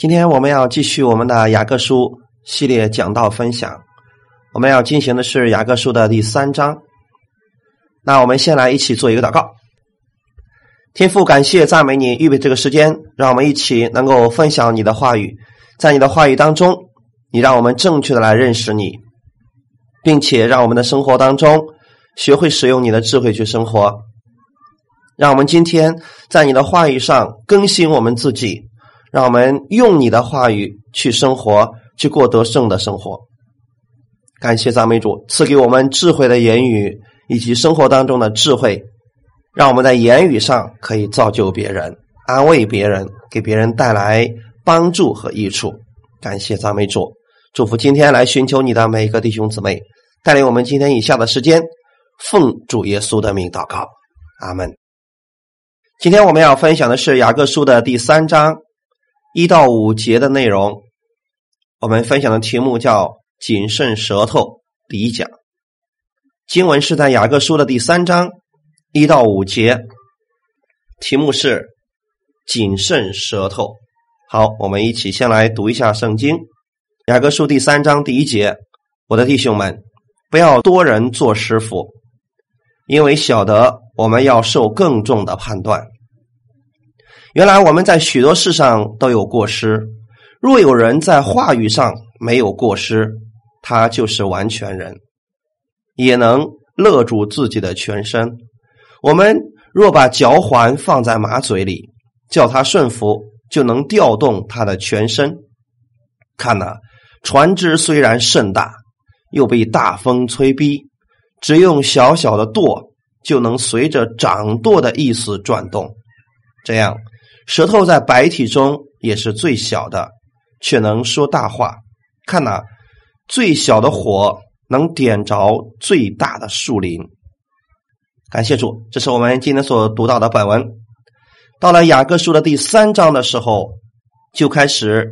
今天我们要继续我们的雅各书系列讲道分享，我们要进行的是雅各书的第三章。那我们先来一起做一个祷告。天父，感谢赞美你预备这个时间，让我们一起能够分享你的话语。在你的话语当中，你让我们正确的来认识你，并且让我们的生活当中学会使用你的智慧去生活。让我们今天在你的话语上更新我们自己。让我们用你的话语去生活，去过得胜的生活。感谢赞美主赐给我们智慧的言语，以及生活当中的智慧，让我们在言语上可以造就别人、安慰别人，给别人带来帮助和益处。感谢赞美主，祝福今天来寻求你的每一个弟兄姊妹，带领我们今天以下的时间，奉主耶稣的名祷告，阿门。今天我们要分享的是雅各书的第三章。一到五节的内容，我们分享的题目叫“谨慎舌头”。第一讲经文是在雅各书的第三章一到五节，题目是“谨慎舌头”。好，我们一起先来读一下圣经。雅各书第三章第一节：“我的弟兄们，不要多人做师傅，因为晓得我们要受更重的判断。”原来我们在许多事上都有过失。若有人在话语上没有过失，他就是完全人，也能勒住自己的全身。我们若把脚环放在马嘴里，叫他顺服，就能调动他的全身。看呐，船只虽然甚大，又被大风吹逼，只用小小的舵，就能随着掌舵的意思转动。这样。舌头在白体中也是最小的，却能说大话。看呐，最小的火能点着最大的树林。感谢主，这是我们今天所读到的本文。到了雅各书的第三章的时候，就开始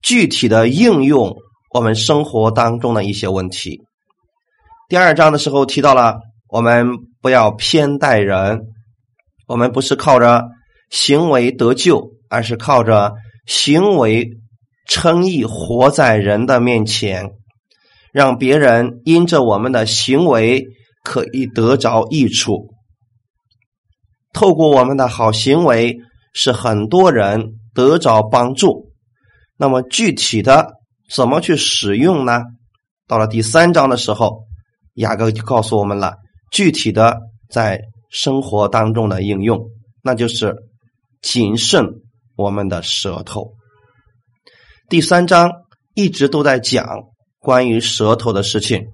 具体的应用我们生活当中的一些问题。第二章的时候提到了，我们不要偏待人，我们不是靠着。行为得救，而是靠着行为称义，活在人的面前，让别人因着我们的行为可以得着益处。透过我们的好行为，使很多人得着帮助。那么具体的怎么去使用呢？到了第三章的时候，雅各就告诉我们了具体的在生活当中的应用，那就是。谨慎我们的舌头。第三章一直都在讲关于舌头的事情。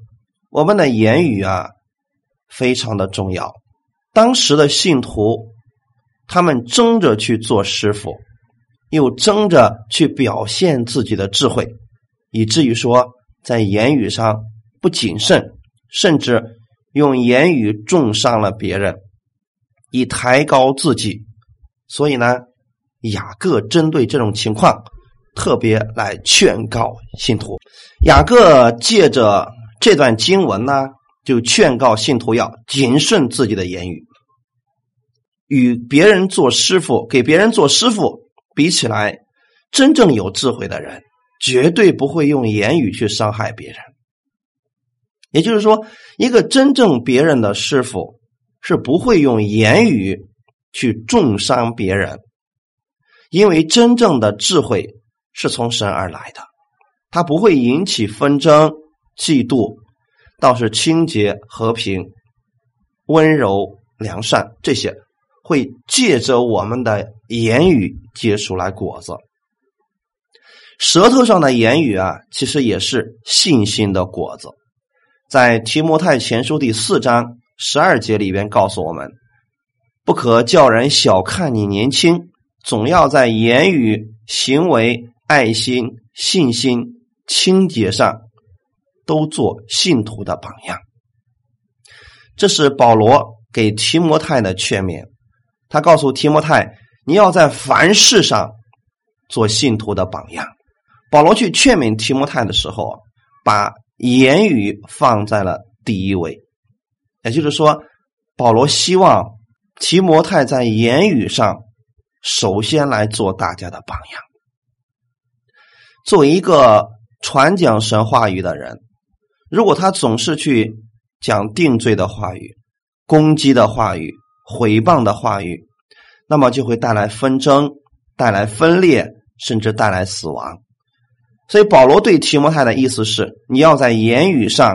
我们的言语啊，非常的重要。当时的信徒，他们争着去做师傅，又争着去表现自己的智慧，以至于说在言语上不谨慎，甚至用言语重伤了别人，以抬高自己。所以呢，雅各针对这种情况，特别来劝告信徒。雅各借着这段经文呢，就劝告信徒要谨慎自己的言语。与别人做师傅、给别人做师傅比起来，真正有智慧的人，绝对不会用言语去伤害别人。也就是说，一个真正别人的师傅，是不会用言语。去重伤别人，因为真正的智慧是从神而来的，它不会引起纷争、嫉妒，倒是清洁、和平、温柔、良善这些会借着我们的言语结出来果子。舌头上的言语啊，其实也是信心的果子。在提摩太前书第四章十二节里边告诉我们。不可叫人小看你年轻，总要在言语、行为、爱心、信心、清洁上都做信徒的榜样。这是保罗给提摩太的劝勉。他告诉提摩太，你要在凡事上做信徒的榜样。保罗去劝勉提摩太的时候，把言语放在了第一位，也就是说，保罗希望。提摩太在言语上，首先来做大家的榜样。作为一个传讲神话语的人，如果他总是去讲定罪的话语、攻击的话语、毁谤的话语，那么就会带来纷争、带来分裂，甚至带来死亡。所以保罗对提摩太的意思是：你要在言语上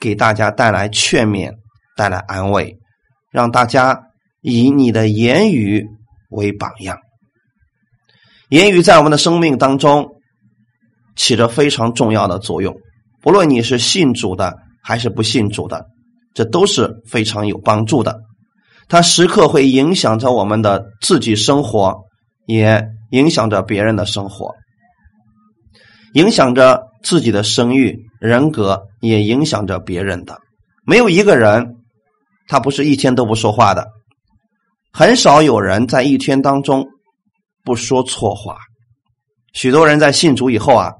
给大家带来劝勉、带来安慰，让大家以你的言语为榜样。言语在我们的生命当中起着非常重要的作用，不论你是信主的还是不信主的，这都是非常有帮助的。它时刻会影响着我们的自己生活，也影响着别人的生活。影响着自己的声誉、人格，也影响着别人的。没有一个人，他不是一天都不说话的。很少有人在一天当中不说错话。许多人在信主以后啊，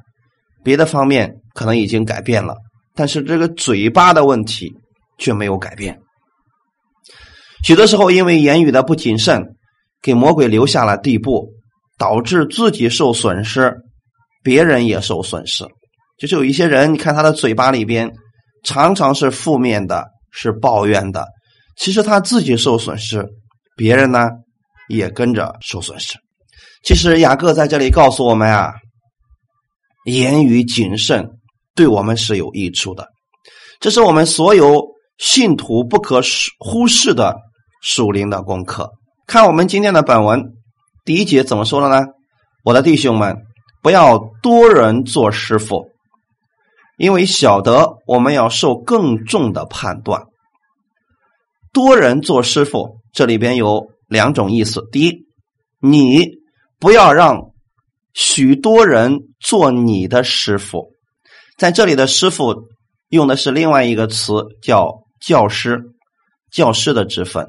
别的方面可能已经改变了，但是这个嘴巴的问题却没有改变。许多时候，因为言语的不谨慎，给魔鬼留下了地步，导致自己受损失。别人也受损失，就是有一些人，你看他的嘴巴里边常常是负面的，是抱怨的。其实他自己受损失，别人呢也跟着受损失。其实雅各在这里告诉我们啊，言语谨慎对我们是有益处的，这是我们所有信徒不可忽视的属灵的功课。看我们今天的本文第一节怎么说的呢？我的弟兄们。不要多人做师傅，因为晓得我们要受更重的判断。多人做师傅，这里边有两种意思：第一，你不要让许多人做你的师傅，在这里的师傅用的是另外一个词，叫教师，教师的职分。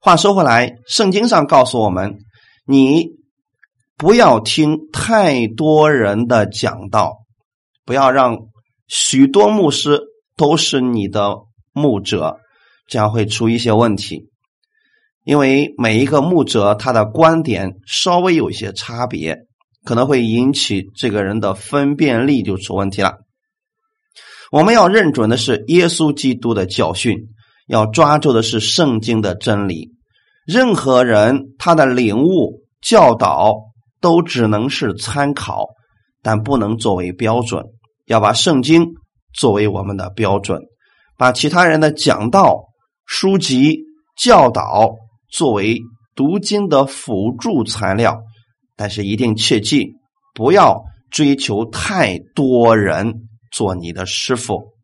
话说回来，圣经上告诉我们，你。不要听太多人的讲道，不要让许多牧师都是你的牧者，这样会出一些问题。因为每一个牧者他的观点稍微有一些差别，可能会引起这个人的分辨力就出问题了。我们要认准的是耶稣基督的教训，要抓住的是圣经的真理。任何人他的领悟教导。都只能是参考，但不能作为标准。要把圣经作为我们的标准，把其他人的讲道、书籍、教导作为读经的辅助材料。但是一定切记，不要追求太多人做你的师傅，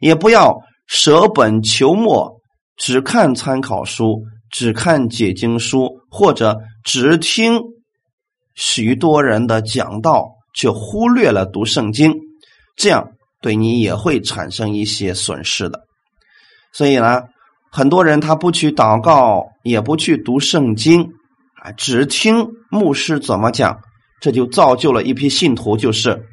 也不要舍本求末，只看参考书，只看解经书，或者只听。许多人的讲道，却忽略了读圣经，这样对你也会产生一些损失的。所以呢，很多人他不去祷告，也不去读圣经，啊，只听牧师怎么讲，这就造就了一批信徒，就是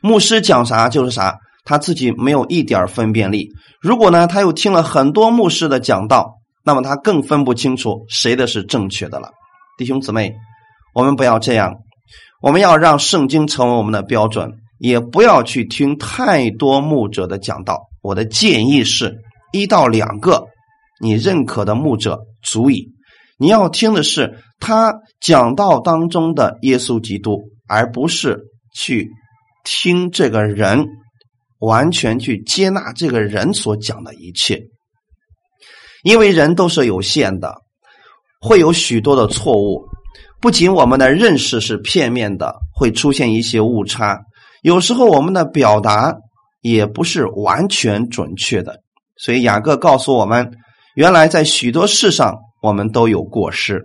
牧师讲啥就是啥，他自己没有一点分辨力。如果呢，他又听了很多牧师的讲道，那么他更分不清楚谁的是正确的了。弟兄姊妹。我们不要这样，我们要让圣经成为我们的标准，也不要去听太多牧者的讲道。我的建议是一到两个你认可的牧者足矣。你要听的是他讲道当中的耶稣基督，而不是去听这个人，完全去接纳这个人所讲的一切。因为人都是有限的，会有许多的错误。不仅我们的认识是片面的，会出现一些误差，有时候我们的表达也不是完全准确的。所以雅各告诉我们，原来在许多事上我们都有过失，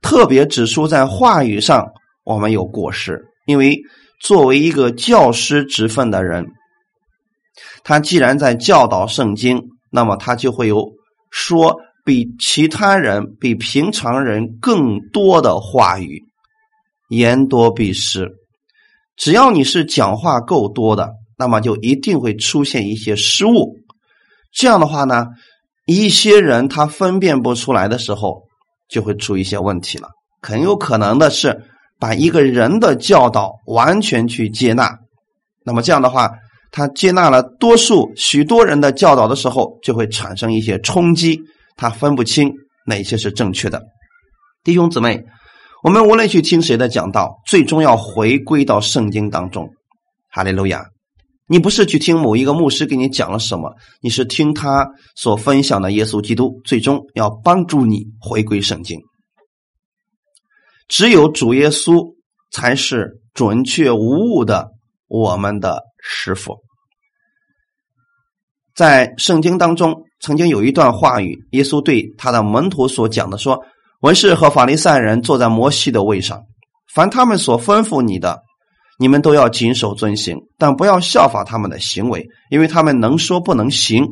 特别指出在话语上我们有过失。因为作为一个教师职分的人，他既然在教导圣经，那么他就会有说。比其他人、比平常人更多的话语，言多必失。只要你是讲话够多的，那么就一定会出现一些失误。这样的话呢，一些人他分辨不出来的时候，就会出一些问题了。很有可能的是，把一个人的教导完全去接纳。那么这样的话，他接纳了多数许多人的教导的时候，就会产生一些冲击，他分不清哪些是正确的。弟兄姊妹，我们无论去听谁的讲道，最终要回归到圣经当中。哈利路亚！你不是去听某一个牧师给你讲了什么，你是听他所分享的耶稣基督，最终要帮助你回归圣经。只有主耶稣才是准确无误的我们的师傅。在圣经当中，曾经有一段话语，耶稣对他的门徒所讲的说：“文士和法利赛人坐在摩西的位上，凡他们所吩咐你的。”你们都要谨守遵行，但不要效法他们的行为，因为他们能说不能行。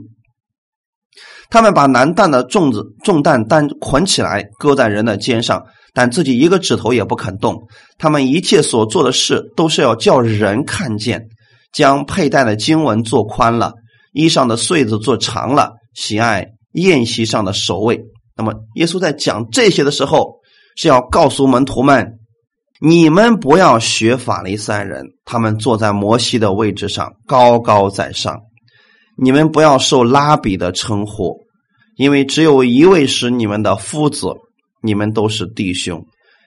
他们把难担的重子重担担捆起来，搁在人的肩上，但自己一个指头也不肯动。他们一切所做的事，都是要叫人看见。将佩戴的经文做宽了，衣上的穗子做长了，喜爱宴席上的首位。那么，耶稣在讲这些的时候，是要告诉门徒们。你们不要学法利赛人，他们坐在摩西的位置上，高高在上。你们不要受拉比的称呼，因为只有一位是你们的夫子，你们都是弟兄。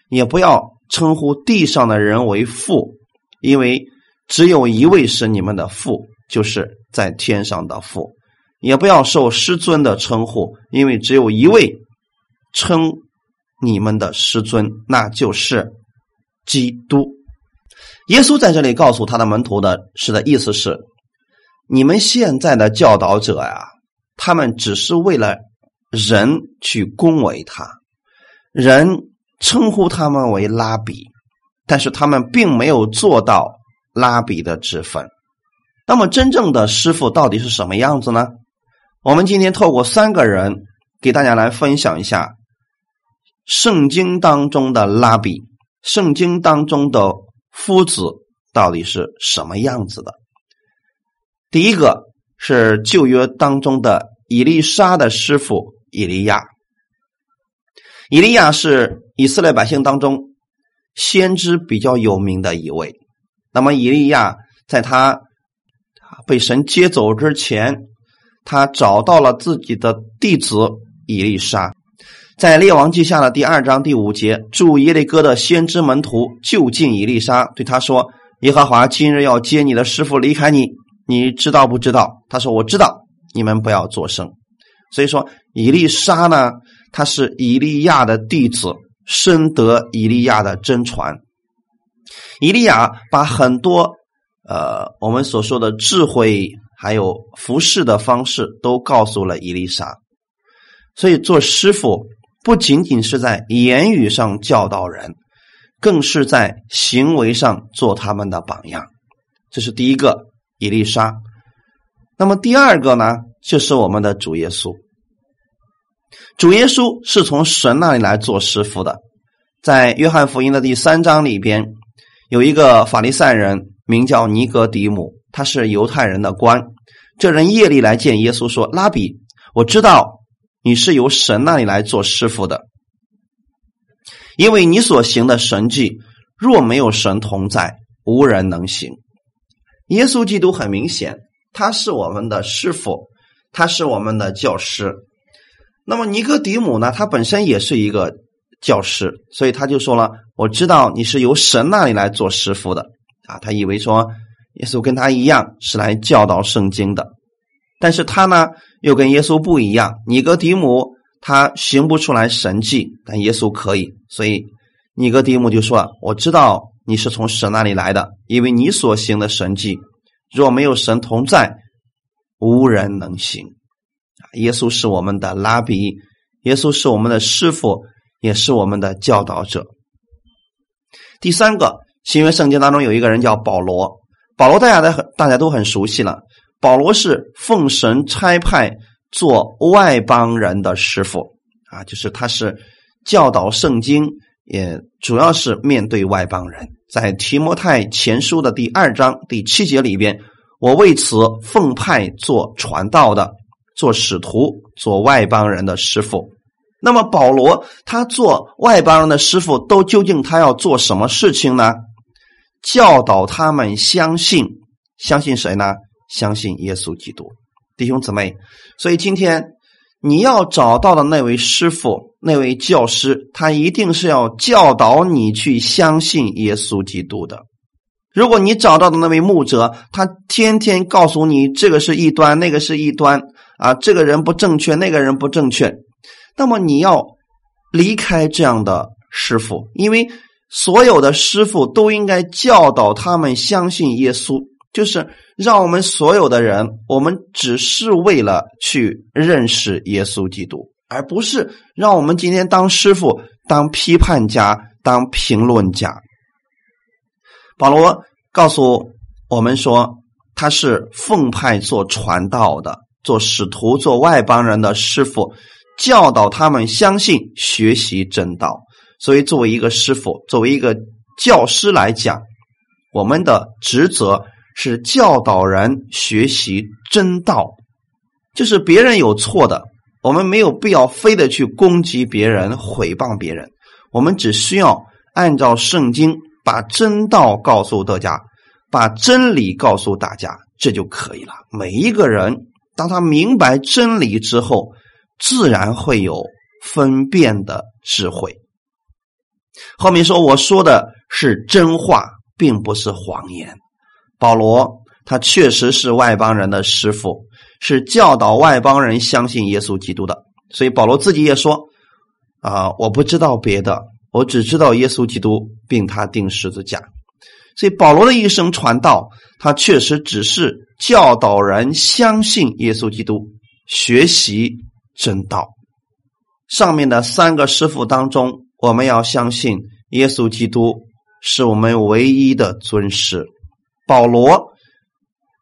也不要称呼地上的人为父，因为只有一位是你们的父，就是在天上的父。也不要受师尊的称呼，因为只有一位称你们的师尊，那就是。基督，耶稣在这里告诉他的门徒的是的意思是：你们现在的教导者呀，他们只是为了人去恭维他，人称呼他们为拉比，但是他们并没有做到拉比的职分。那么，真正的师傅到底是什么样子呢？我们今天透过三个人给大家来分享一下圣经当中的拉比。圣经当中的夫子到底是什么样子的？第一个是旧约当中的以利沙的师傅以利亚。以利亚是以色列百姓当中先知比较有名的一位。那么以利亚在他被神接走之前，他找到了自己的弟子以利沙。在列王记下的第二章第五节，住耶利哥的先知门徒就近以利沙，对他说：“耶和华今日要接你的师傅离开你，你知道不知道？”他说：“我知道。”你们不要作声。所以说，以利沙呢，他是以利亚的弟子，深得以利亚的真传。以利亚把很多呃我们所说的智慧，还有服侍的方式，都告诉了以利沙。所以做师傅。不仅仅是在言语上教导人，更是在行为上做他们的榜样。这是第一个，以丽莎。那么第二个呢，就是我们的主耶稣。主耶稣是从神那里来做师傅的。在约翰福音的第三章里边，有一个法利赛人，名叫尼格迪姆，他是犹太人的官。这人夜里来见耶稣，说：“拉比，我知道。”你是由神那里来做师傅的，因为你所行的神迹，若没有神同在，无人能行。耶稣基督很明显，他是我们的师傅，他是我们的教师。那么尼哥底母呢？他本身也是一个教师，所以他就说了：“我知道你是由神那里来做师傅的。”啊，他以为说耶稣跟他一样是来教导圣经的。但是他呢，又跟耶稣不一样。尼格迪姆他行不出来神迹，但耶稣可以。所以尼格迪姆就说：“我知道你是从神那里来的，因为你所行的神迹，若没有神同在，无人能行。”耶稣是我们的拉比，耶稣是我们的师傅，也是我们的教导者。第三个，新约圣经当中有一个人叫保罗，保罗大家的很大家都很熟悉了。保罗是奉神差派做外邦人的师傅啊，就是他是教导圣经，也主要是面对外邦人。在提摩太前书的第二章第七节里边，我为此奉派做传道的，做使徒，做外邦人的师傅。那么保罗他做外邦人的师傅，都究竟他要做什么事情呢？教导他们相信，相信谁呢？相信耶稣基督。弟兄姊妹，所以今天你要找到的那位师傅、那位教师，他一定是要教导你去相信耶稣基督的。如果你找到的那位牧者，他天天告诉你这个是异端，那个是异端啊，这个人不正确，那个人不正确，那么你要离开这样的师傅，因为所有的师傅都应该教导他们相信耶稣，就是让我们所有的人，我们只是为了去认识耶稣基督，而不是让我们今天当师傅、当批判家、当评论家。保罗告诉我们说，他是奉派做传道的，做使徒，做外邦人的师傅，教导他们相信、学习真道。所以，作为一个师傅，作为一个教师来讲，我们的职责是教导人学习真道。就是别人有错的，我们没有必要非得去攻击别人、毁谤别人，我们只需要按照圣经。把真道告诉大家，把真理告诉大家，这就可以了。每一个人，当他明白真理之后，自然会有分辨的智慧。后面说，我说的是真话，并不是谎言。保罗他确实是外邦人的师傅，是教导外邦人相信耶稣基督的。所以保罗自己也说：“啊，我不知道别的。”我只知道耶稣基督，并他钉十字架。所以保罗的一生传道，他确实只是教导人相信耶稣基督，学习真道。上面的三个师傅当中，我们要相信耶稣基督是我们唯一的尊师。保罗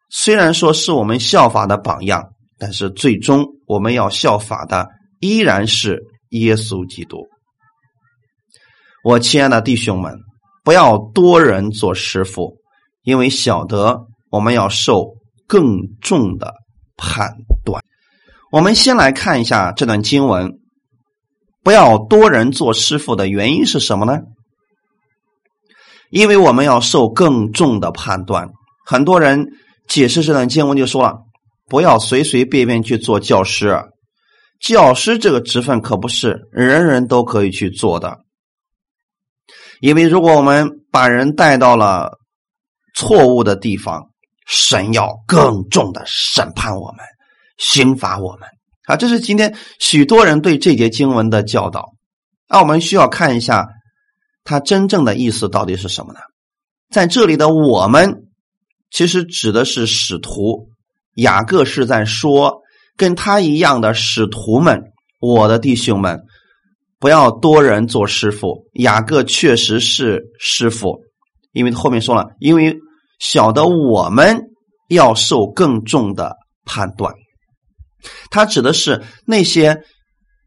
虽然说是我们效法的榜样，但是最终我们要效法的依然是耶稣基督。我亲爱的弟兄们，不要多人做师傅，因为晓得我们要受更重的判断。我们先来看一下这段经文，不要多人做师傅的原因是什么呢？因为我们要受更重的判断。很多人解释这段经文就说了，不要随随便便去做教师，教师这个职分可不是人人都可以去做的。因为如果我们把人带到了错误的地方，神要更重的审判我们，刑罚我们啊！这是今天许多人对这节经文的教导。那我们需要看一下它真正的意思到底是什么呢？在这里的“我们”其实指的是使徒，雅各是在说跟他一样的使徒们，我的弟兄们。不要多人做师傅，雅各确实是师傅，因为后面说了，因为晓得我们要受更重的判断。他指的是那些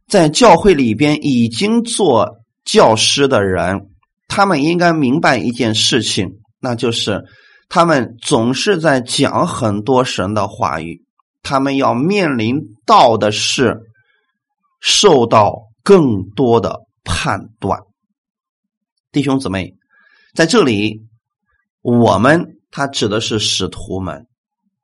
在教会里边已经做教师的人，他们应该明白一件事情，那就是他们总是在讲很多神的话语，他们要面临到的是受到。更多的判断，弟兄姊妹，在这里，我们他指的是使徒们。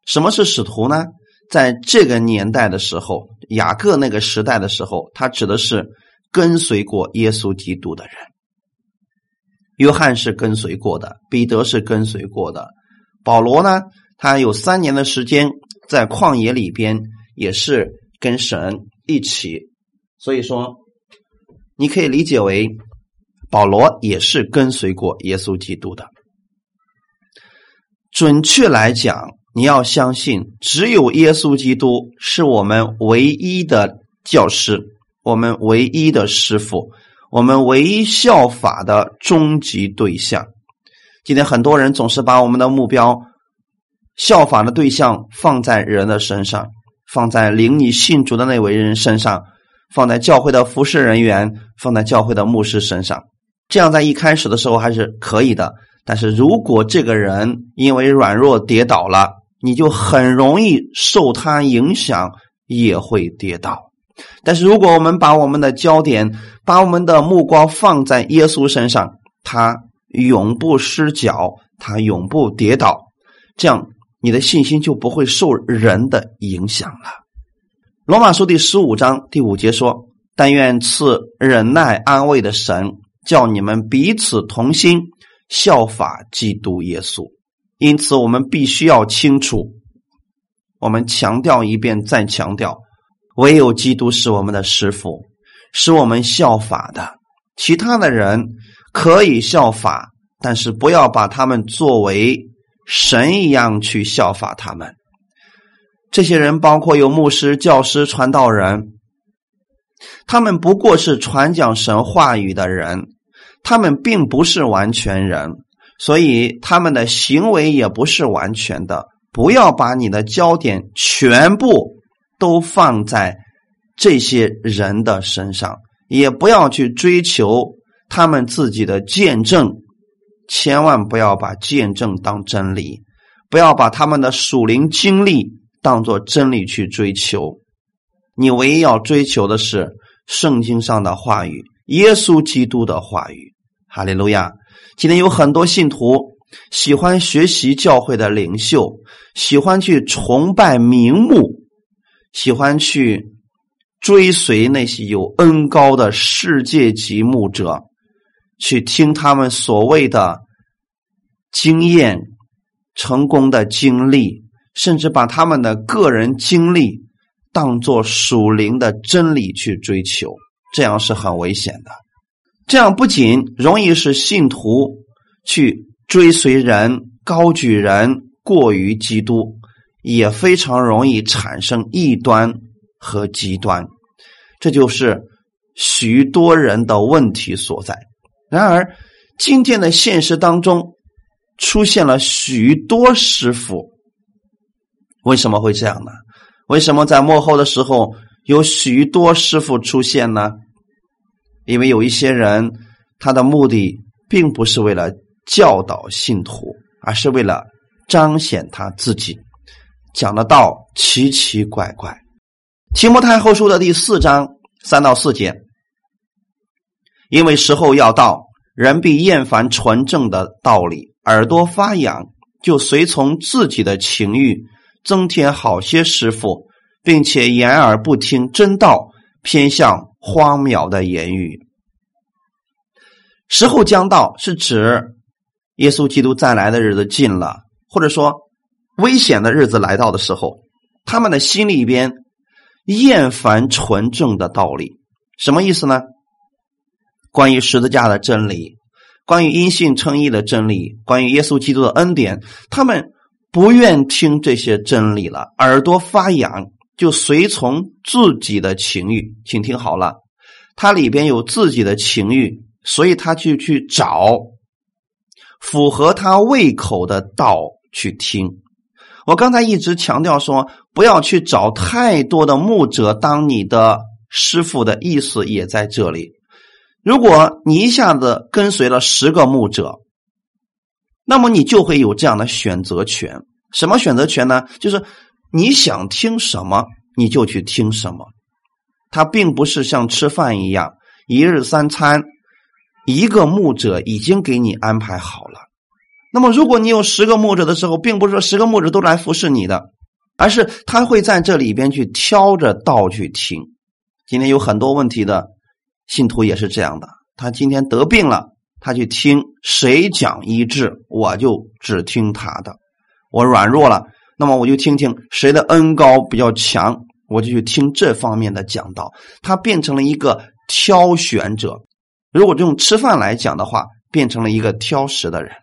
什么是使徒呢？在这个年代的时候，雅各那个时代的时候，他指的是跟随过耶稣基督的人。约翰是跟随过的，彼得是跟随过的，保罗呢，他有三年的时间在旷野里边，也是跟神一起，所以说。你可以理解为，保罗也是跟随过耶稣基督的。准确来讲，你要相信，只有耶稣基督是我们唯一的教师，我们唯一的师傅，我们唯一效法的终极对象。今天很多人总是把我们的目标、效法的对象放在人的身上，放在领你信主的那位人身上。放在教会的服侍人员，放在教会的牧师身上，这样在一开始的时候还是可以的。但是如果这个人因为软弱跌倒了，你就很容易受他影响，也会跌倒。但是如果我们把我们的焦点、把我们的目光放在耶稣身上，他永不失脚，他永不跌倒，这样你的信心就不会受人的影响了。罗马书第十五章第五节说：“但愿赐忍耐安慰的神，叫你们彼此同心，效法基督耶稣。”因此，我们必须要清楚，我们强调一遍，再强调。唯有基督是我们的师傅，是我们效法的。其他的人可以效法，但是不要把他们作为神一样去效法他们。这些人包括有牧师、教师、传道人，他们不过是传讲神话语的人，他们并不是完全人，所以他们的行为也不是完全的。不要把你的焦点全部。都放在这些人的身上，也不要去追求他们自己的见证，千万不要把见证当真理，不要把他们的属灵经历当做真理去追求。你唯一要追求的是圣经上的话语，耶稣基督的话语。哈利路亚！今天有很多信徒喜欢学习教会的领袖，喜欢去崇拜名目。喜欢去追随那些有恩高的世界级牧者，去听他们所谓的经验、成功的经历，甚至把他们的个人经历当做属灵的真理去追求，这样是很危险的。这样不仅容易使信徒去追随人、高举人过于基督。也非常容易产生异端和极端，这就是许多人的问题所在。然而，今天的现实当中出现了许多师傅，为什么会这样呢？为什么在幕后的时候有许多师傅出现呢？因为有一些人，他的目的并不是为了教导信徒，而是为了彰显他自己。讲的道奇奇怪怪，《提摩太后书》的第四章三到四节，因为时候要到，人必厌烦纯正的道理，耳朵发痒，就随从自己的情欲，增添好些师傅，并且掩耳不听真道，偏向荒谬的言语。时候将到，是指耶稣基督再来的日子近了，或者说。危险的日子来到的时候，他们的心里边厌烦纯正的道理，什么意思呢？关于十字架的真理，关于因信称义的真理，关于耶稣基督的恩典，他们不愿听这些真理了，耳朵发痒，就随从自己的情欲。请听好了，他里边有自己的情欲，所以他就去找符合他胃口的道去听。我刚才一直强调说，不要去找太多的牧者当你的师傅的意思也在这里。如果你一下子跟随了十个牧者，那么你就会有这样的选择权。什么选择权呢？就是你想听什么你就去听什么。它并不是像吃饭一样，一日三餐，一个牧者已经给你安排好了。那么，如果你有十个牧者的时候，并不是说十个牧者都来服侍你的，而是他会在这里边去挑着道去听。今天有很多问题的信徒也是这样的，他今天得病了，他去听谁讲医治，我就只听他的；我软弱了，那么我就听听谁的恩高比较强，我就去听这方面的讲道。他变成了一个挑选者。如果用吃饭来讲的话，变成了一个挑食的人。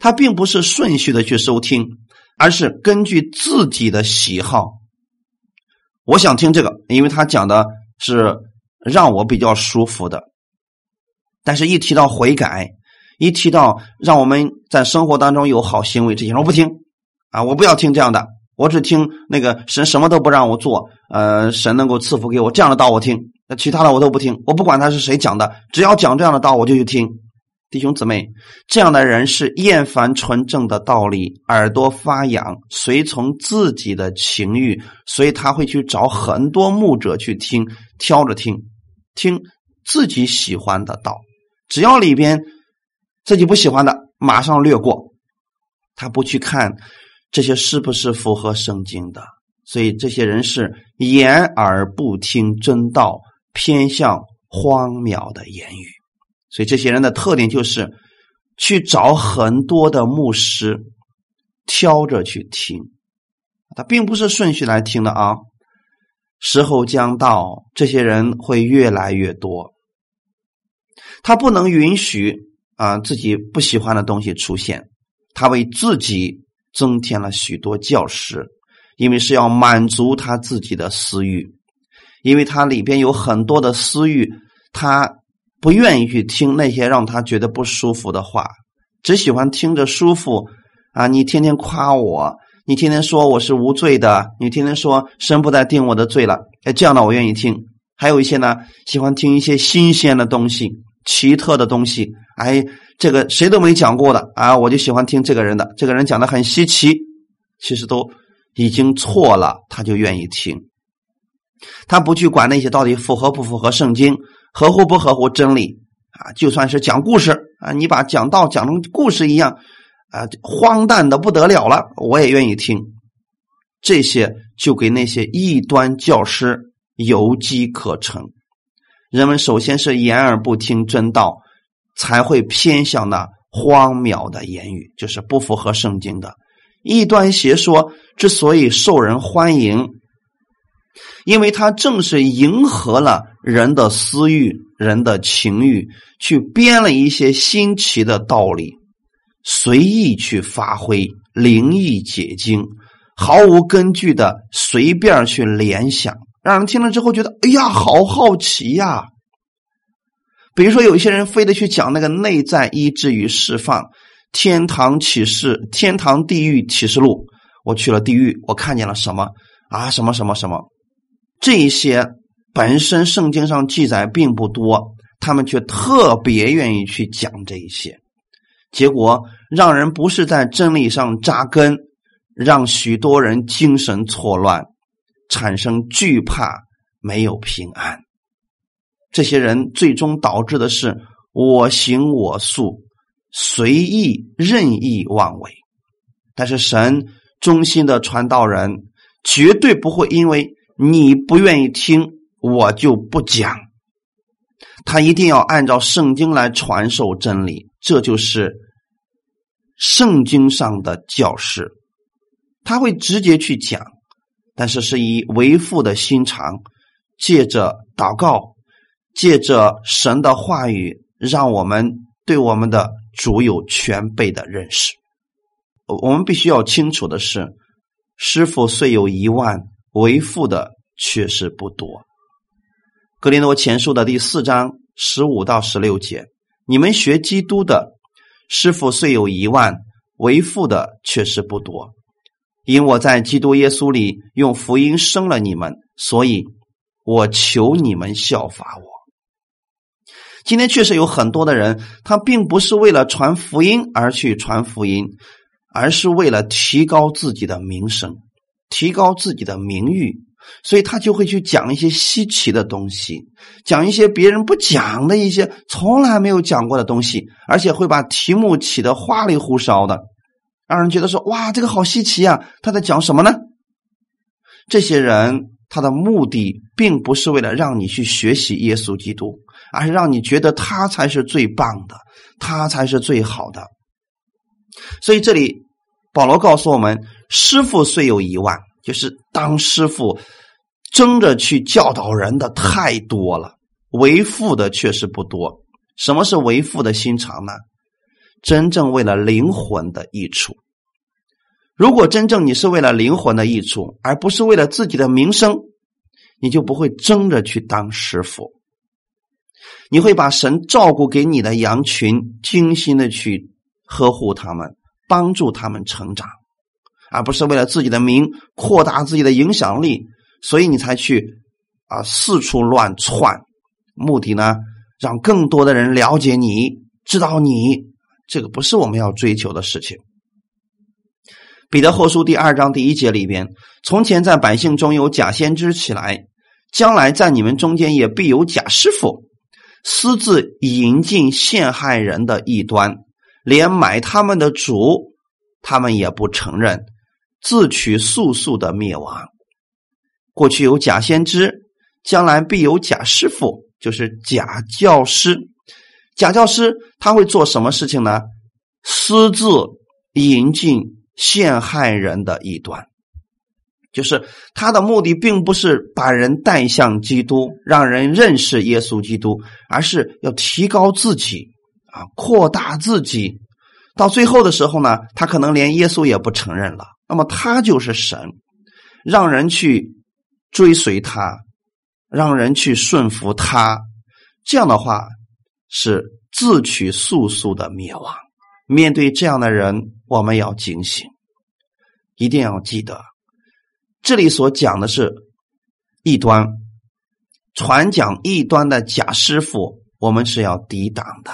他并不是顺序的去收听，而是根据自己的喜好。我想听这个，因为他讲的是让我比较舒服的。但是，一提到悔改，一提到让我们在生活当中有好行为，这些我不听啊！我不要听这样的，我只听那个神什么都不让我做，呃，神能够赐福给我这样的道我听，那其他的我都不听。我不管他是谁讲的，只要讲这样的道，我就去听。弟兄姊妹，这样的人是厌烦纯正的道理，耳朵发痒，随从自己的情欲，所以他会去找很多牧者去听，挑着听，听自己喜欢的道，只要里边自己不喜欢的，马上略过，他不去看这些是不是符合圣经的，所以这些人是掩耳不听真道，偏向荒谬的言语。所以这些人的特点就是去找很多的牧师，挑着去听，他并不是顺序来听的啊。时候将到，这些人会越来越多。他不能允许啊自己不喜欢的东西出现，他为自己增添了许多教师，因为是要满足他自己的私欲，因为他里边有很多的私欲，他。不愿意去听那些让他觉得不舒服的话，只喜欢听着舒服啊！你天天夸我，你天天说我是无罪的，你天天说神不再定我的罪了，哎，这样的我愿意听。还有一些呢，喜欢听一些新鲜的东西、奇特的东西，哎，这个谁都没讲过的啊，我就喜欢听这个人的，这个人讲的很稀奇，其实都已经错了，他就愿意听。他不去管那些到底符合不符合圣经。合乎不合乎真理啊？就算是讲故事啊，你把讲道讲成故事一样啊，荒诞的不得了了，我也愿意听。这些就给那些异端教师有机可乘。人们首先是掩耳不听真道，才会偏向那荒谬的言语，就是不符合圣经的异端邪说。之所以受人欢迎。因为他正是迎合了人的私欲、人的情欲，去编了一些新奇的道理，随意去发挥灵异解经，毫无根据的随便去联想，让人听了之后觉得哎呀，好好奇呀。比如说，有一些人非得去讲那个内在医治与释放、天堂启示、天堂地狱启示录。我去了地狱，我看见了什么啊？什么什么什么？这些本身圣经上记载并不多，他们却特别愿意去讲这一些，结果让人不是在真理上扎根，让许多人精神错乱，产生惧怕，没有平安。这些人最终导致的是我行我素，随意任意妄为。但是神忠心的传道人绝对不会因为。你不愿意听，我就不讲。他一定要按照圣经来传授真理，这就是圣经上的教师。他会直接去讲，但是是以为父的心肠，借着祷告，借着神的话语，让我们对我们的主有全备的认识。我们必须要清楚的是，师傅虽有一万。为父的确实不多。格林多前书的第四章十五到十六节，你们学基督的师傅虽有一万，为父的确实不多。因我在基督耶稣里用福音生了你们，所以我求你们效法我。今天确实有很多的人，他并不是为了传福音而去传福音，而是为了提高自己的名声。提高自己的名誉，所以他就会去讲一些稀奇的东西，讲一些别人不讲的一些从来没有讲过的东西，而且会把题目起得花里胡哨的，让人觉得说：“哇，这个好稀奇啊！”他在讲什么呢？这些人他的目的并不是为了让你去学习耶稣基督，而是让你觉得他才是最棒的，他才是最好的。所以这里。保罗告诉我们：“师傅虽有一万，就是当师傅争着去教导人的太多了，为父的确实不多。什么是为父的心肠呢？真正为了灵魂的益处。如果真正你是为了灵魂的益处，而不是为了自己的名声，你就不会争着去当师傅。你会把神照顾给你的羊群精心的去呵护他们。”帮助他们成长，而不是为了自己的名扩大自己的影响力，所以你才去啊四处乱窜，目的呢让更多的人了解你，知道你，这个不是我们要追求的事情。彼得后书第二章第一节里边，从前在百姓中有假先知起来，将来在你们中间也必有假师傅，私自引进陷害人的异端，连买他们的主，他们也不承认，自取速速的灭亡。过去有假先知，将来必有假师傅，就是假教师。假教师他会做什么事情呢？私自引进陷害人的一端，就是他的目的并不是把人带向基督，让人认识耶稣基督，而是要提高自己啊，扩大自己。到最后的时候呢，他可能连耶稣也不承认了。那么他就是神，让人去。追随他，让人去顺服他，这样的话是自取速速的灭亡。面对这样的人，我们要警醒，一定要记得，这里所讲的是异端，传讲异端的假师傅，我们是要抵挡的。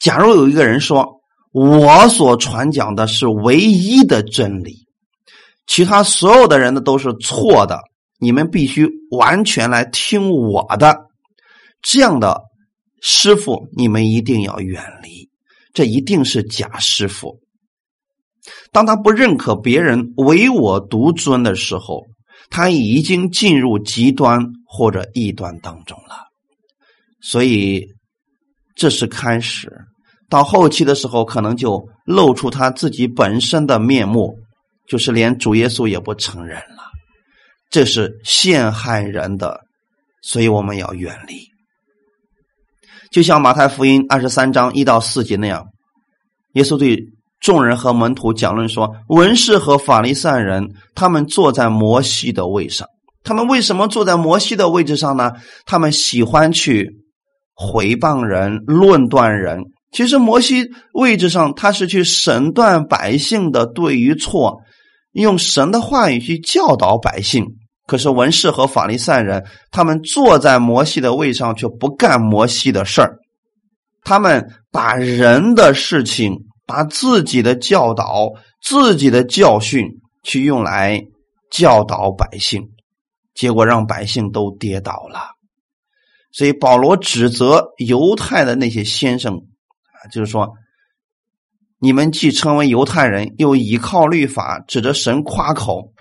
假如有一个人说，我所传讲的是唯一的真理，其他所有的人呢都是错的。你们必须完全来听我的，这样的师傅你们一定要远离，这一定是假师傅。当他不认可别人唯我独尊的时候，他已经进入极端或者异端当中了。所以这是开始，到后期的时候，可能就露出他自己本身的面目，就是连主耶稣也不承认了。这是陷害人的，所以我们要远离。就像马太福音二十三章一到四节那样，耶稣对众人和门徒讲论说：“文士和法利赛人，他们坐在摩西的位上。他们为什么坐在摩西的位置上呢？他们喜欢去回谤人、论断人。其实摩西位置上，他是去审断百姓的对与错。”用神的话语去教导百姓，可是文士和法利赛人，他们坐在摩西的位上，却不干摩西的事儿。他们把人的事情、把自己的教导、自己的教训去用来教导百姓，结果让百姓都跌倒了。所以保罗指责犹太的那些先生，就是说。你们既称为犹太人，又倚靠律法，指着神夸口，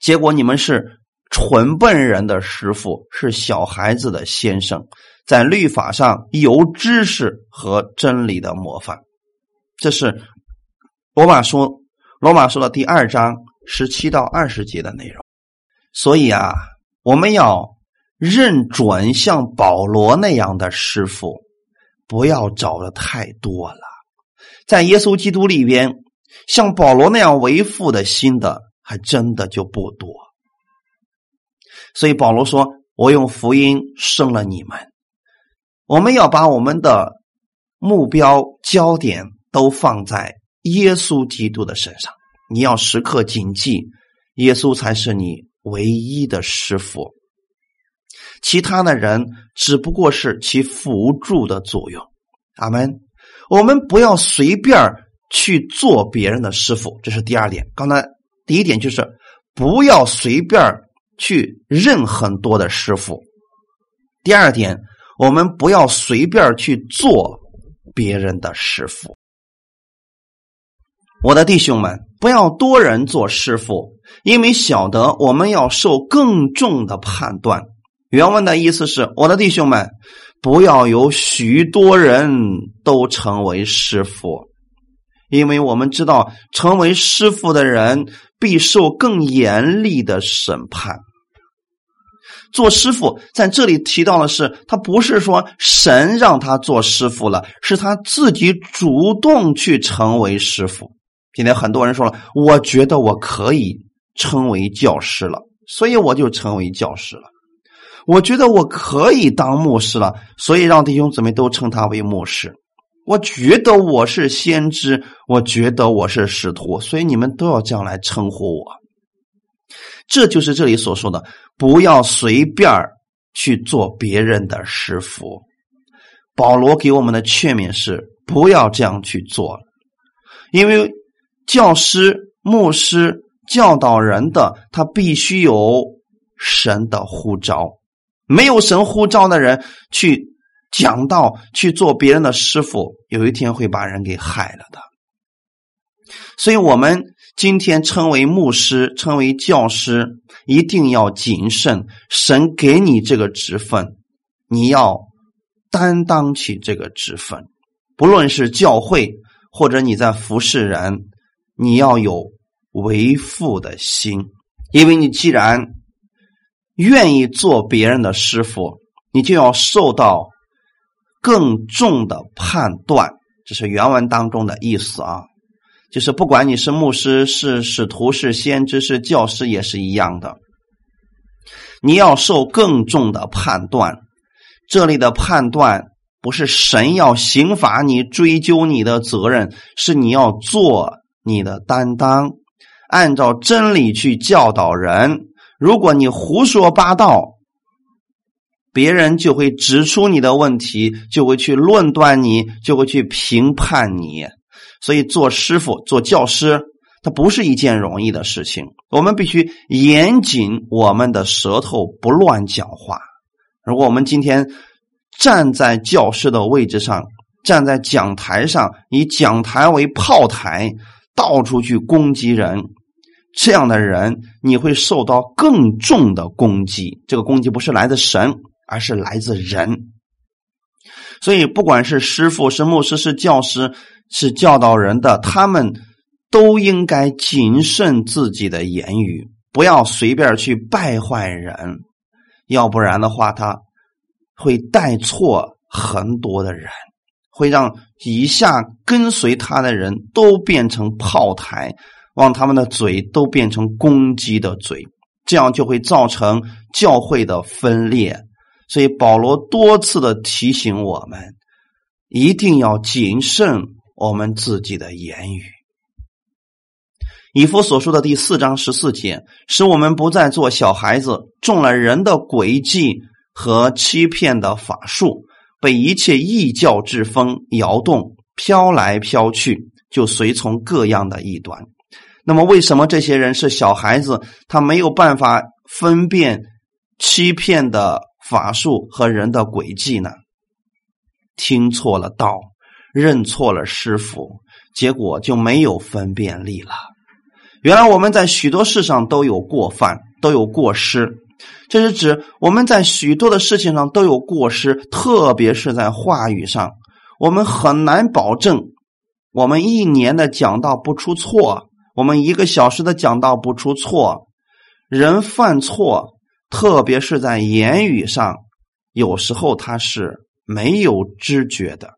结果你们是纯笨人的师傅，是小孩子的先生，在律法上有知识和真理的模范。这是罗马书罗马书的第二章十七到二十节的内容。所以啊，我们要认准像保罗那样的师傅，不要找的太多了。在耶稣基督里边，像保罗那样为父的心的，还真的就不多。所以保罗说：“我用福音生了你们。”我们要把我们的目标焦点都放在耶稣基督的身上。你要时刻谨记，耶稣才是你唯一的师傅，其他的人只不过是起辅助的作用。阿门。我们不要随便去做别人的师傅，这是第二点。刚才第一点就是不要随便去认很多的师傅。第二点，我们不要随便去做别人的师傅。我的弟兄们，不要多人做师傅，因为晓得我们要受更重的判断。原文的意思是：我的弟兄们。不要有许多人都成为师傅，因为我们知道，成为师傅的人必受更严厉的审判。做师傅在这里提到的是，他不是说神让他做师傅了，是他自己主动去成为师傅。今天很多人说了，我觉得我可以称为教师了，所以我就成为教师了。我觉得我可以当牧师了，所以让弟兄姊妹都称他为牧师。我觉得我是先知，我觉得我是使徒，所以你们都要这样来称呼我。这就是这里所说的，不要随便去做别人的师傅，保罗给我们的劝勉是不要这样去做，因为教师、牧师教导人的，他必须有神的呼召。没有神呼召的人去讲道、去做别人的师傅，有一天会把人给害了的。所以，我们今天称为牧师、称为教师，一定要谨慎。神给你这个职分，你要担当起这个职分。不论是教会，或者你在服侍人，你要有为父的心，因为你既然愿意做别人的师傅，你就要受到更重的判断。这是原文当中的意思啊。就是不管你是牧师、是使徒、是先知、是教师，也是一样的。你要受更重的判断。这里的判断不是神要刑罚你、追究你的责任，是你要做你的担当，按照真理去教导人。如果你胡说八道，别人就会指出你的问题，就会去论断你，就会去评判你。所以，做师傅、做教师，它不是一件容易的事情。我们必须严谨我们的舌头，不乱讲话。如果我们今天站在教师的位置上，站在讲台上，以讲台为炮台，到处去攻击人，这样的人，你会受到更重的攻击。这个攻击不是来自神，而是来自人。所以，不管是师傅、是牧师、是教师。是教导人的，他们都应该谨慎自己的言语，不要随便去败坏人，要不然的话，他会带错很多的人，会让以下跟随他的人都变成炮台，往他们的嘴都变成攻击的嘴，这样就会造成教会的分裂。所以保罗多次的提醒我们，一定要谨慎。我们自己的言语，以弗所说的第四章十四节，使我们不再做小孩子，中了人的诡计和欺骗的法术，被一切异教之风摇动，飘来飘去，就随从各样的异端。那么，为什么这些人是小孩子？他没有办法分辨欺骗的法术和人的诡计呢？听错了道。认错了师傅，结果就没有分辨力了。原来我们在许多事上都有过犯，都有过失。这是指我们在许多的事情上都有过失，特别是在话语上，我们很难保证我们一年的讲道不出错，我们一个小时的讲道不出错。人犯错，特别是在言语上，有时候他是没有知觉的。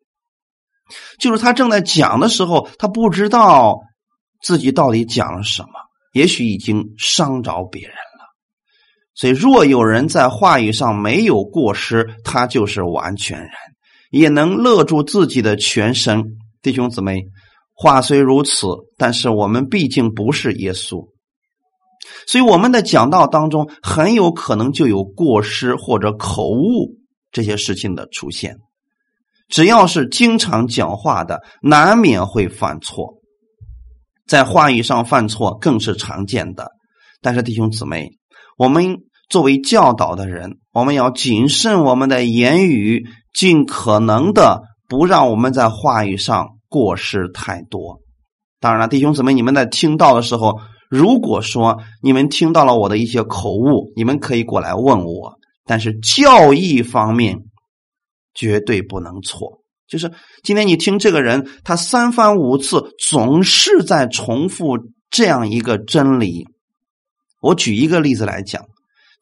就是他正在讲的时候，他不知道自己到底讲了什么，也许已经伤着别人了。所以，若有人在话语上没有过失，他就是完全人，也能勒住自己的全身。弟兄姊妹，话虽如此，但是我们毕竟不是耶稣，所以我们的讲道当中很有可能就有过失或者口误这些事情的出现。只要是经常讲话的，难免会犯错，在话语上犯错更是常见的。但是弟兄姊妹，我们作为教导的人，我们要谨慎我们的言语，尽可能的不让我们在话语上过失太多。当然了，弟兄姊妹，你们在听到的时候，如果说你们听到了我的一些口误，你们可以过来问我。但是教义方面，绝对不能错。就是今天你听这个人，他三番五次总是在重复这样一个真理。我举一个例子来讲：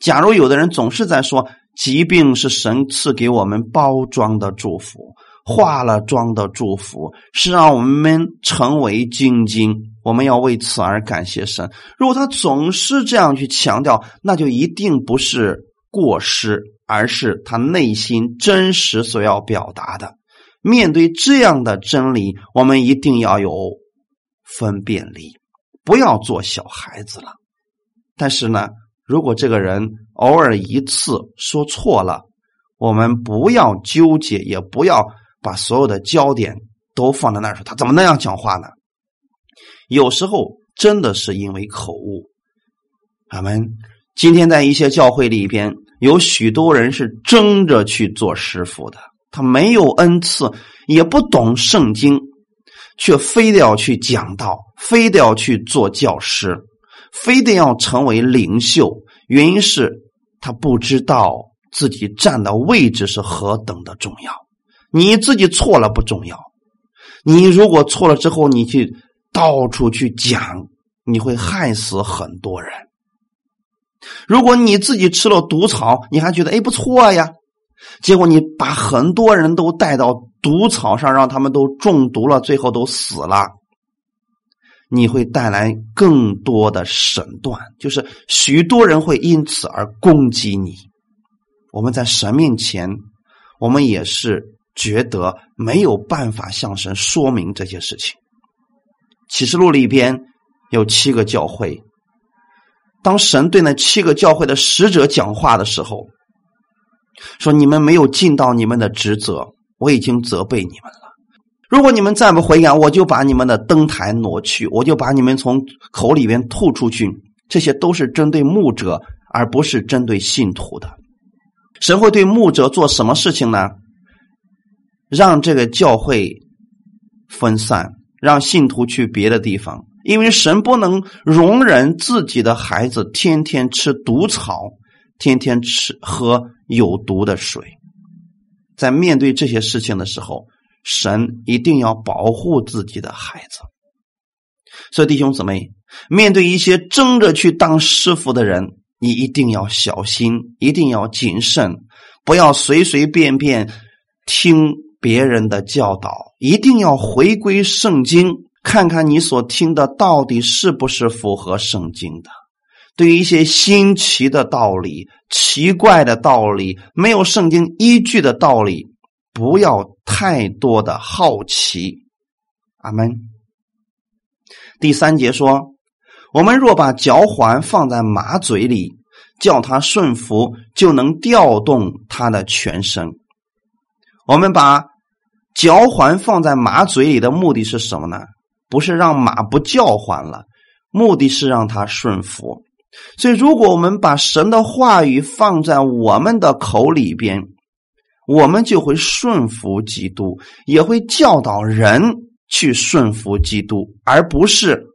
假如有的人总是在说疾病是神赐给我们包装的祝福，化了妆的祝福，是让我们成为精精，我们要为此而感谢神。如果他总是这样去强调，那就一定不是过失。而是他内心真实所要表达的。面对这样的真理，我们一定要有分辨力，不要做小孩子了。但是呢，如果这个人偶尔一次说错了，我们不要纠结，也不要把所有的焦点都放在那儿说他怎么那样讲话呢？有时候真的是因为口误。俺们今天在一些教会里边，有许多人是争着去做师傅的，他没有恩赐，也不懂圣经，却非得要去讲道，非得要去做教师，非得要成为领袖。原因是他不知道自己站的位置是何等的重要。你自己错了不重要，你如果错了之后，你去到处去讲，你会害死很多人。如果你自己吃了毒草，你还觉得哎不错呀，结果你把很多人都带到毒草上，让他们都中毒了，最后都死了，你会带来更多的审断，就是许多人会因此而攻击你。我们在神面前，我们也是觉得没有办法向神说明这些事情。启示录里边有七个教会。当神对那七个教会的使者讲话的时候，说：“你们没有尽到你们的职责，我已经责备你们了。如果你们再不回答，我就把你们的灯台挪去，我就把你们从口里边吐出去。这些都是针对牧者，而不是针对信徒的。神会对牧者做什么事情呢？让这个教会分散，让信徒去别的地方。”因为神不能容忍自己的孩子天天吃毒草，天天吃喝有毒的水。在面对这些事情的时候，神一定要保护自己的孩子。所以弟兄姊妹，面对一些争着去当师傅的人，你一定要小心，一定要谨慎，不要随随便便听别人的教导，一定要回归圣经。看看你所听的到底是不是符合圣经的？对于一些新奇的道理、奇怪的道理、没有圣经依据的道理，不要太多的好奇。阿门。第三节说：我们若把脚环放在马嘴里，叫它顺服，就能调动它的全身。我们把脚环放在马嘴里的目的是什么呢？不是让马不叫唤了，目的是让它顺服。所以，如果我们把神的话语放在我们的口里边，我们就会顺服基督，也会教导人去顺服基督，而不是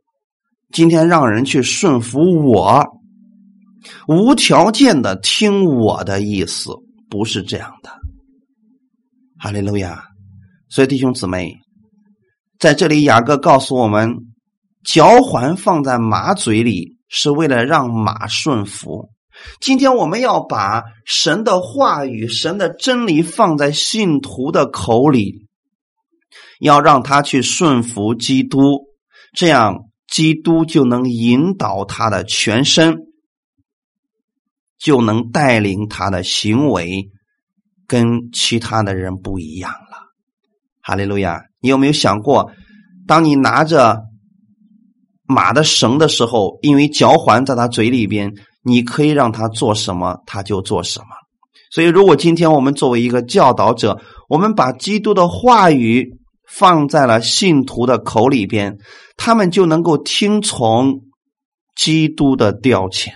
今天让人去顺服我，无条件的听我的意思，不是这样的。哈利路亚！所以，弟兄姊妹。在这里，雅各告诉我们，脚环放在马嘴里，是为了让马顺服。今天我们要把神的话语、神的真理放在信徒的口里，要让他去顺服基督，这样基督就能引导他的全身，就能带领他的行为，跟其他的人不一样。哈利路亚。你有没有想过，当你拿着马的绳的时候，因为脚环在他嘴里边，你可以让他做什么，他就做什么。所以，如果今天我们作为一个教导者，我们把基督的话语放在了信徒的口里边，他们就能够听从基督的调遣，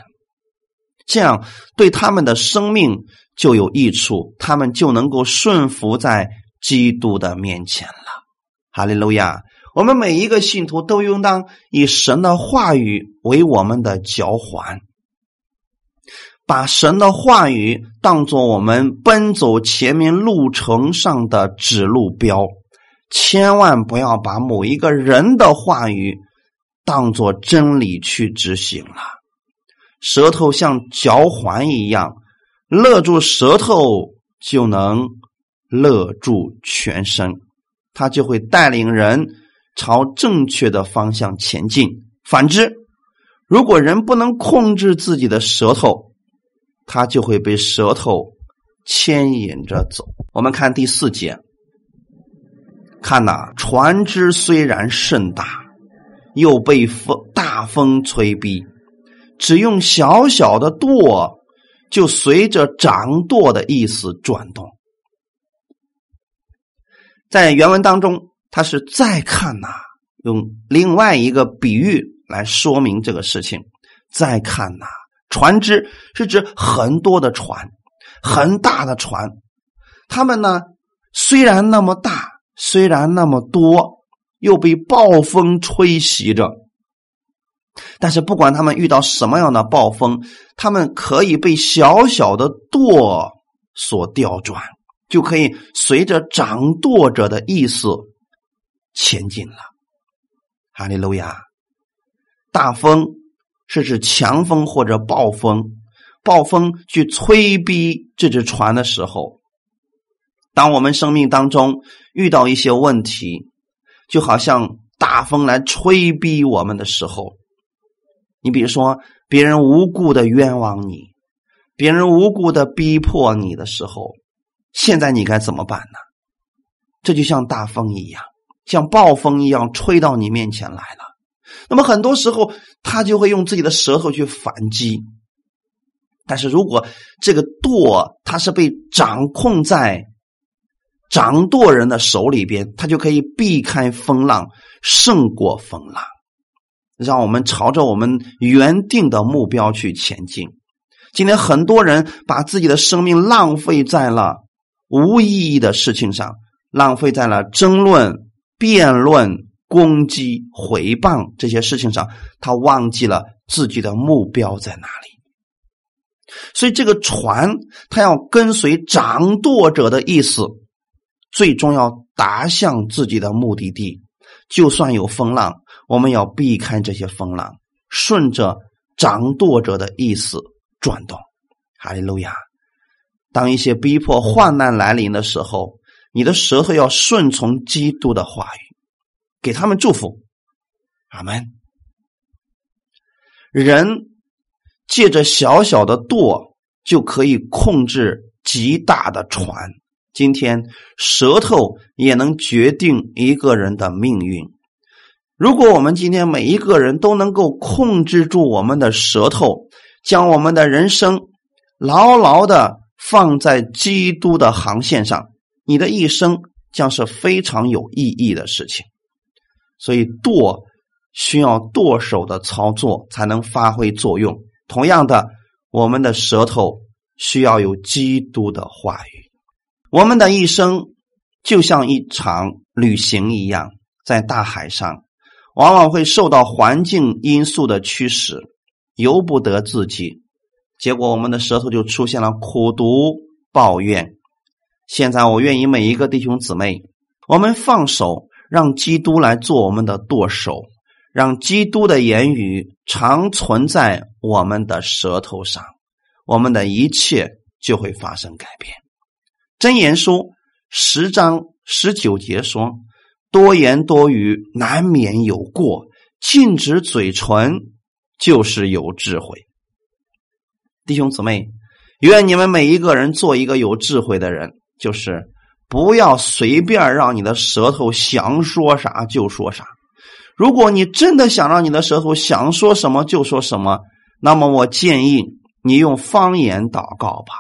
这样对他们的生命就有益处，他们就能够顺服在基督的面前了。哈利路亚！我们每一个信徒都应当以神的话语为我们的脚环，把神的话语当做我们奔走前面路程上的指路标，千万不要把某一个人的话语当做真理去执行了。舌头像脚环一样，勒住舌头就能勒住全身。他就会带领人朝正确的方向前进。反之，如果人不能控制自己的舌头，他就会被舌头牵引着走。我们看第四节，看呐，船只虽然甚大，又被风大风吹逼，只用小小的舵就随着掌舵的意思转动。在原文当中，他是再看呐，用另外一个比喻来说明这个事情。再看呐，船只是指很多的船，很大的船，他们呢虽然那么大，虽然那么多，又被暴风吹袭着。但是不管他们遇到什么样的暴风，他们可以被小小的舵所调转，就可以随着掌舵者的意思前进了。哈利路亚！大风是指强风或者暴风，暴风去催逼这只船的时候，当我们生命当中遇到一些问题，就好像大风来吹逼我们的时候。你比如说，别人无故的冤枉你，别人无故的逼迫你的时候，现在你该怎么办呢？这就像大风一样，像暴风一样吹到你面前来了。那么很多时候，他就会用自己的舌头去反击。但是如果这个舵它是被掌控在掌舵人的手里边，他就可以避开风浪，胜过风浪。让我们朝着我们原定的目标去前进。今天很多人把自己的生命浪费在了无意义的事情上，浪费在了争论、辩论、攻击、回谤这些事情上，他忘记了自己的目标在哪里。所以，这个船它要跟随掌舵者的意思，最终要达向自己的目的地。就算有风浪。我们要避开这些风浪，顺着掌舵者的意思转动。哈利路亚！当一些逼迫、患难来临的时候，你的舌头要顺从基督的话语，给他们祝福。阿门。人借着小小的舵就可以控制极大的船。今天，舌头也能决定一个人的命运。如果我们今天每一个人都能够控制住我们的舌头，将我们的人生牢牢的放在基督的航线上，你的一生将是非常有意义的事情。所以舵需要舵手的操作才能发挥作用。同样的，我们的舌头需要有基督的话语。我们的一生就像一场旅行一样，在大海上。往往会受到环境因素的驱使，由不得自己，结果我们的舌头就出现了苦毒抱怨。现在，我愿意每一个弟兄姊妹，我们放手，让基督来做我们的舵手，让基督的言语常存在我们的舌头上，我们的一切就会发生改变。真言书十章十九节说。多言多语难免有过，禁止嘴唇就是有智慧。弟兄姊妹，愿你们每一个人做一个有智慧的人，就是不要随便让你的舌头想说啥就说啥。如果你真的想让你的舌头想说什么就说什么，那么我建议你用方言祷告吧。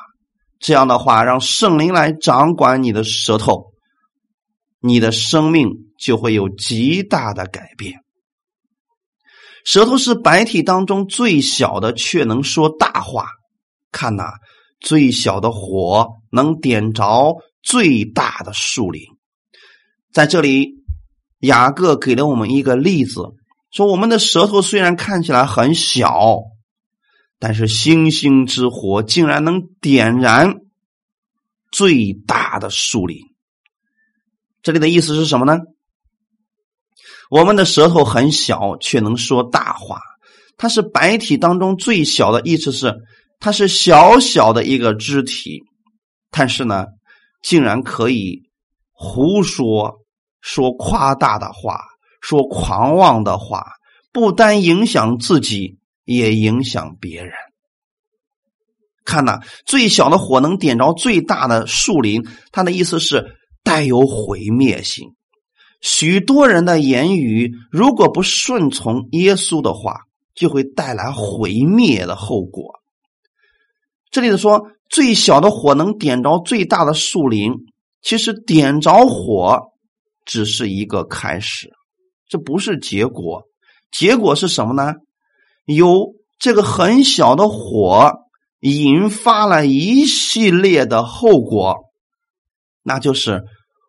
这样的话，让圣灵来掌管你的舌头。你的生命就会有极大的改变。舌头是白体当中最小的，却能说大话。看呐，最小的火能点着最大的树林。在这里，雅各给了我们一个例子，说我们的舌头虽然看起来很小，但是星星之火竟然能点燃最大的树林。这里的意思是什么呢？我们的舌头很小，却能说大话。它是白体当中最小的，意思是它是小小的一个肢体，但是呢，竟然可以胡说、说夸大的话、说狂妄的话，不单影响自己，也影响别人。看呐，最小的火能点着最大的树林，它的意思是。带有毁灭性，许多人的言语如果不顺从耶稣的话，就会带来毁灭的后果。这里的说，最小的火能点着最大的树林，其实点着火只是一个开始，这不是结果。结果是什么呢？由这个很小的火引发了一系列的后果，那就是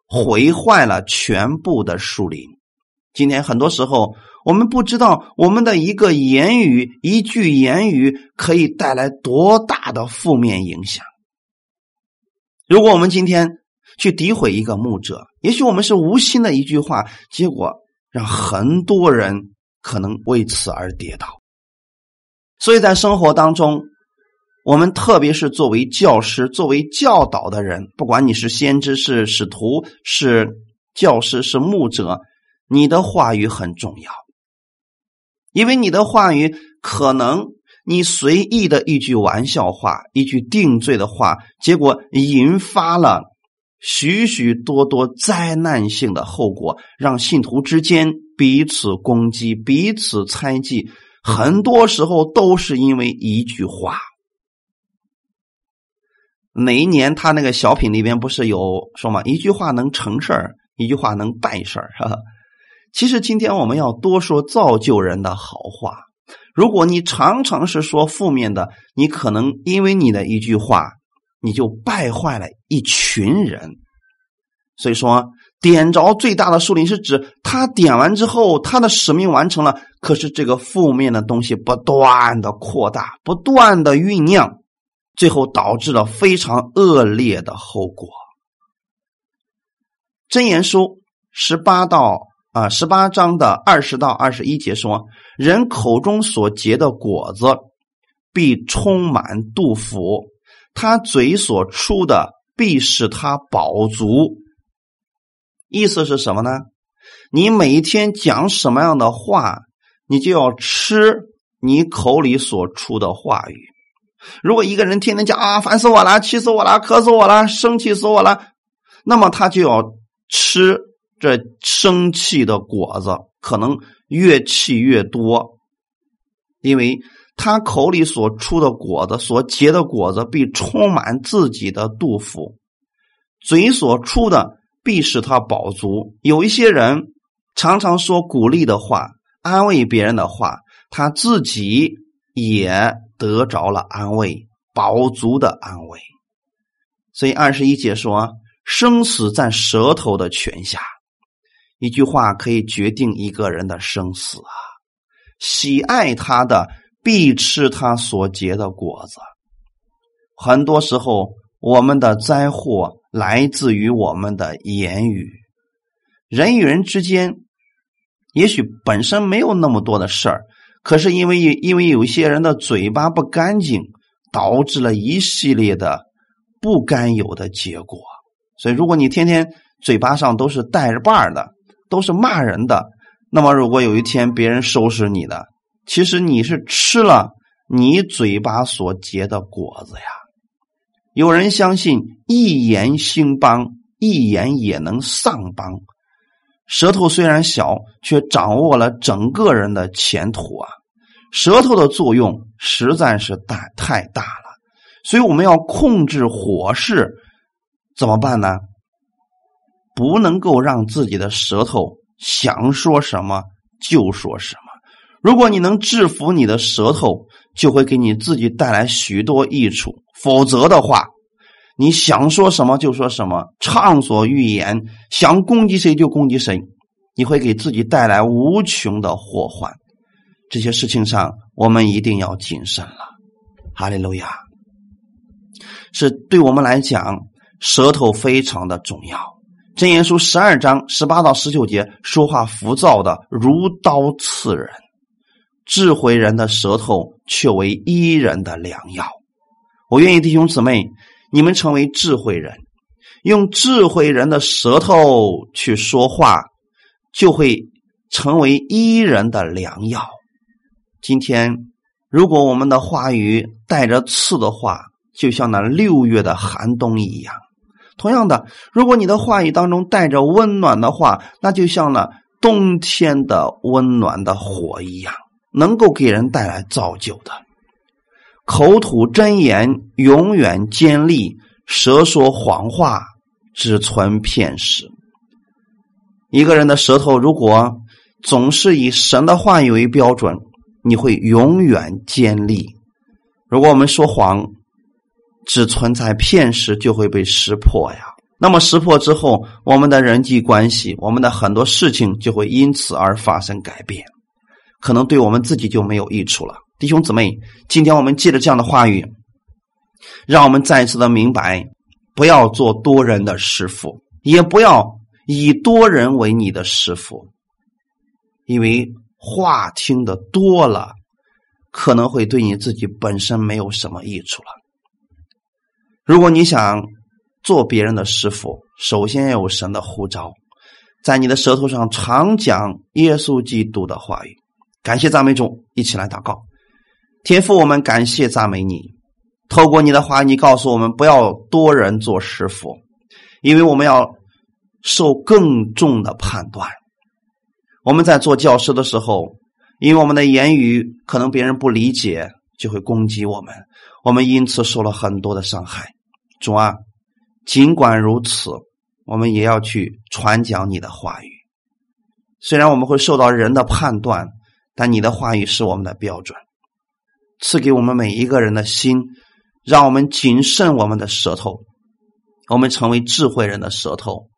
毁坏了全部的树林。今天很多时候，我们不知道我们的一个言语、一句言语可以带来多大的负面影响。如果我们今天去诋毁一个牧者，也许我们是无心的一句话，结果让很多人可能为此而跌倒。所以在生活当中，我们特别是作为教师、作为教导的人，不管你是先知、是使徒、是教师、是牧者。你的话语很重要，因为你的话语可能你随意的一句玩笑话、一句定罪的话，结果引发了许许多多灾难性的后果，让信徒之间彼此攻击、彼此猜忌，很多时候都是因为一句话。哪一年他那个小品里边不是有说吗？一句话能成事儿，一句话能败事儿，是吧？其实今天我们要多说造就人的好话。如果你常常是说负面的，你可能因为你的一句话，你就败坏了一群人。所以说，点着最大的树林是指他点完之后，他的使命完成了，可是这个负面的东西不断的扩大，不断的酝酿，最后导致了非常恶劣的后果。真言书十八到。啊，十八章的二十到二十一节说：“人口中所结的果子，必充满肚腹；他嘴所出的，必使他饱足。”意思是什么呢？你每一天讲什么样的话，你就要吃你口里所出的话语。如果一个人天天讲啊，烦死我了，气死我了，渴死我了，生气死我了，那么他就要吃。这生气的果子可能越气越多，因为他口里所出的果子、所结的果子，必充满自己的肚腹；嘴所出的，必使他饱足。有一些人常常说鼓励的话、安慰别人的话，他自己也得着了安慰、饱足的安慰。所以二十一节说：“生死在舌头的泉下。”一句话可以决定一个人的生死啊！喜爱他的必吃他所结的果子。很多时候，我们的灾祸来自于我们的言语。人与人之间，也许本身没有那么多的事儿，可是因为因为有些人的嘴巴不干净，导致了一系列的不该有的结果。所以，如果你天天嘴巴上都是带着把儿的，都是骂人的。那么，如果有一天别人收拾你的，其实你是吃了你嘴巴所结的果子呀。有人相信一言兴邦，一言也能丧邦。舌头虽然小，却掌握了整个人的前途啊。舌头的作用实在是大太大了，所以我们要控制火势，怎么办呢？不能够让自己的舌头想说什么就说什么。如果你能制服你的舌头，就会给你自己带来许多益处。否则的话，你想说什么就说什么，畅所欲言，想攻击谁就攻击谁，你会给自己带来无穷的祸患。这些事情上，我们一定要谨慎了。哈利路亚，是对我们来讲，舌头非常的重要。真言书十二章十八到十九节，说话浮躁的如刀刺人，智慧人的舌头却为伊人的良药。我愿意弟兄姊妹，你们成为智慧人，用智慧人的舌头去说话，就会成为伊人的良药。今天，如果我们的话语带着刺的话，就像那六月的寒冬一样。同样的，如果你的话语当中带着温暖的话，那就像那冬天的温暖的火一样，能够给人带来造就的。口吐真言，永远坚立；舌说谎话，只存骗食。一个人的舌头如果总是以神的话语为标准，你会永远坚立。如果我们说谎，只存在骗时，就会被识破呀。那么识破之后，我们的人际关系，我们的很多事情就会因此而发生改变，可能对我们自己就没有益处了。弟兄姊妹，今天我们借着这样的话语，让我们再次的明白：不要做多人的师傅，也不要以多人为你的师傅，因为话听的多了，可能会对你自己本身没有什么益处了。如果你想做别人的师傅，首先要有神的呼召，在你的舌头上常讲耶稣基督的话语。感谢赞美主，一起来祷告。天父，我们感谢赞美你。透过你的话，你告诉我们不要多人做师傅，因为我们要受更重的判断。我们在做教师的时候，因为我们的言语可能别人不理解，就会攻击我们，我们因此受了很多的伤害。主啊，尽管如此，我们也要去传讲你的话语。虽然我们会受到人的判断，但你的话语是我们的标准。赐给我们每一个人的心，让我们谨慎我们的舌头，我们成为智慧人的舌头，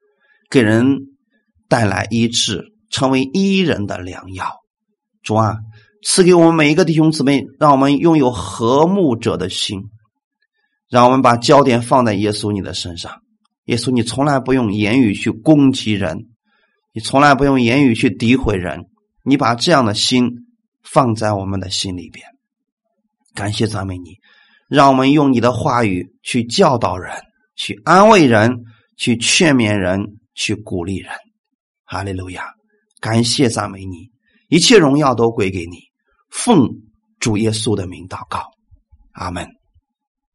给人带来医治，成为医人的良药。主啊，赐给我们每一个弟兄姊妹，让我们拥有和睦者的心，让我们把焦点放在耶稣你的身上。耶稣，你从来不用言语去攻击人，你从来不用言语去诋毁人，你把这样的心放在我们的心里边。感谢赞美你，让我们用你的话语去教导人，去安慰人，去劝勉人，去鼓励人。哈利路亚！感谢赞美你，一切荣耀都归给你。奉主耶稣的名祷告，阿门。